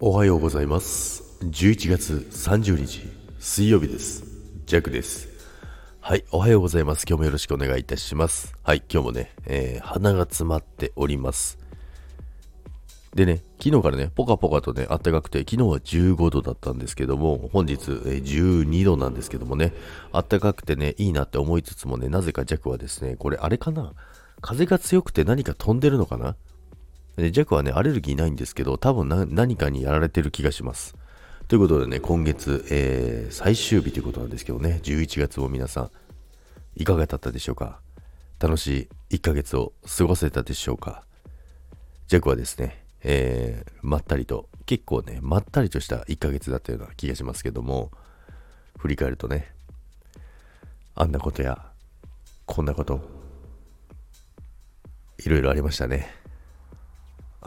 おはようございます。11月30日、水曜日です。ジャックです。はい、おはようございます。今日もよろしくお願いいたします。はい、今日もね、えー鼻が詰まっております。でね、昨日からね、ポカポカとね、暖かくて、昨日は15度だったんですけども、本日、え12度なんですけどもね、暖かくてね、いいなって思いつつもね、なぜかジャクはですね、これあれかな？風が強くて何か飛んでるのかな？でジャックはね、アレルギーないんですけど、多分何かにやられてる気がします。ということでね、今月、えー最終日ということなんですけどね、11月も皆さん、いかがだったでしょうか？楽しい1ヶ月を過ごせたでしょうか？ジャックはですね、えーまったりと、結構ね、まったりとした1ヶ月だったような気がしますけども、振り返るとね、あんなことや、こんなこと、いろいろありましたね。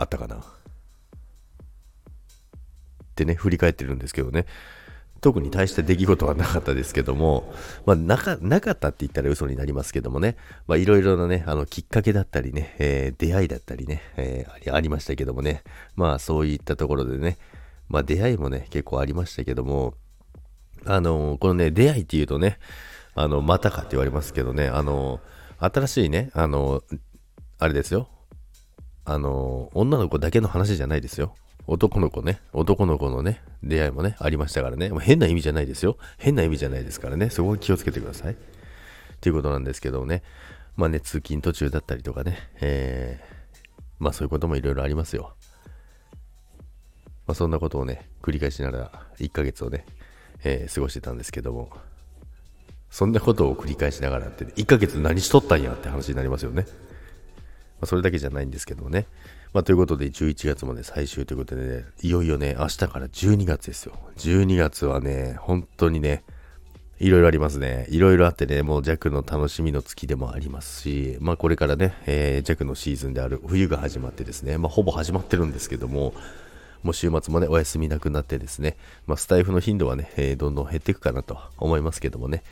あったかな。ってね、振り返ってるんですけどね、特に大した出来事はなかったですけども、まあ、なか、なかったって言ったら嘘になりますけどもね、まあ、いろいろなね、あの、きっかけだったりね、えー出会いだったりね、えーありましたけどもね、まあ、そういったところでね、まあ、出会いもね、結構ありましたけども、あのこのね、出会いっていうとね、あの、またかって言われますけどね、あの新しいね、あのあれですよ、あの、女の子だけの話じゃないですよ。男の子ね、男の子のね、出会いもね、ありましたからね。まあ変な意味じゃないですよ。変な意味じゃないですからね。そこは気をつけてください。ということなんですけどね。まあね、通勤途中だったりとかね、えー、まあそういうこともいろいろありますよ。まあそんなことをね、繰り返しながら1ヶ月をね、えー過ごしてたんですけども、そんなことを繰り返しながらって、1ヶ月何しとったんやって話になりますよね。まあ、それだけじゃないんですけどね。まあ、ということで、11月もね、最終ということでね、いよいよね、明日から12月ですよ。12月はね、本当にね、いろいろありますね。いろいろあってね、もう弱の楽しみの月でもありますし、まあこれからね、えー、弱のシーズンである冬が始まってですね、まあほぼ始まってるんですけども、もう週末もね、お休みなくなってですね、まあスタイフの頻度はね、えーどんどん減っていくかなと思いますけどもね、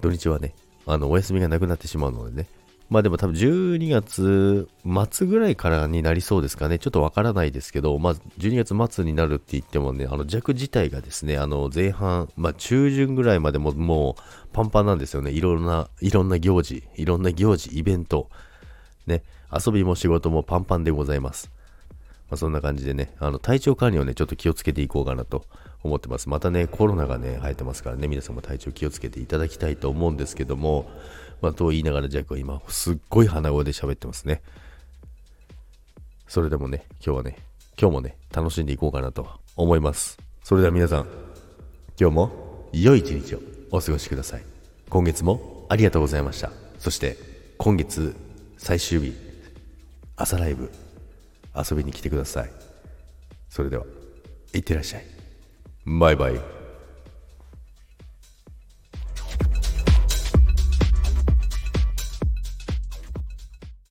土日はね、あの、お休みがなくなってしまうのでね。まあでも多分12月末ぐらいからになりそうですかね。ちょっとわからないですけど、まあ12月末になるって言ってもね、あの弱自体がですね、あの前半、まあ中旬ぐらいまでももうパンパンなんですよね。いろんな、いろんな行事、いろんな行事、イベント、ね、遊びも仕事もパンパンでございます。まあ、そんな感じでね、あの体調管理をね、ちょっと気をつけていこうかなと思ってます。またね、コロナがね、生えてますからね、皆さんも体調気をつけていただきたいと思うんですけども、まあ、と言いながら、ジャックは今、すっごい鼻声で喋ってますね。それでもね、今日はね、今日もね、楽しんでいこうかなと思います。それでは皆さん、今日も良い一日をお過ごしください。今月もありがとうございました。そして、今月最終日、朝ライブ、遊びに来てください。それでは、いってらっしゃい。バイバイ。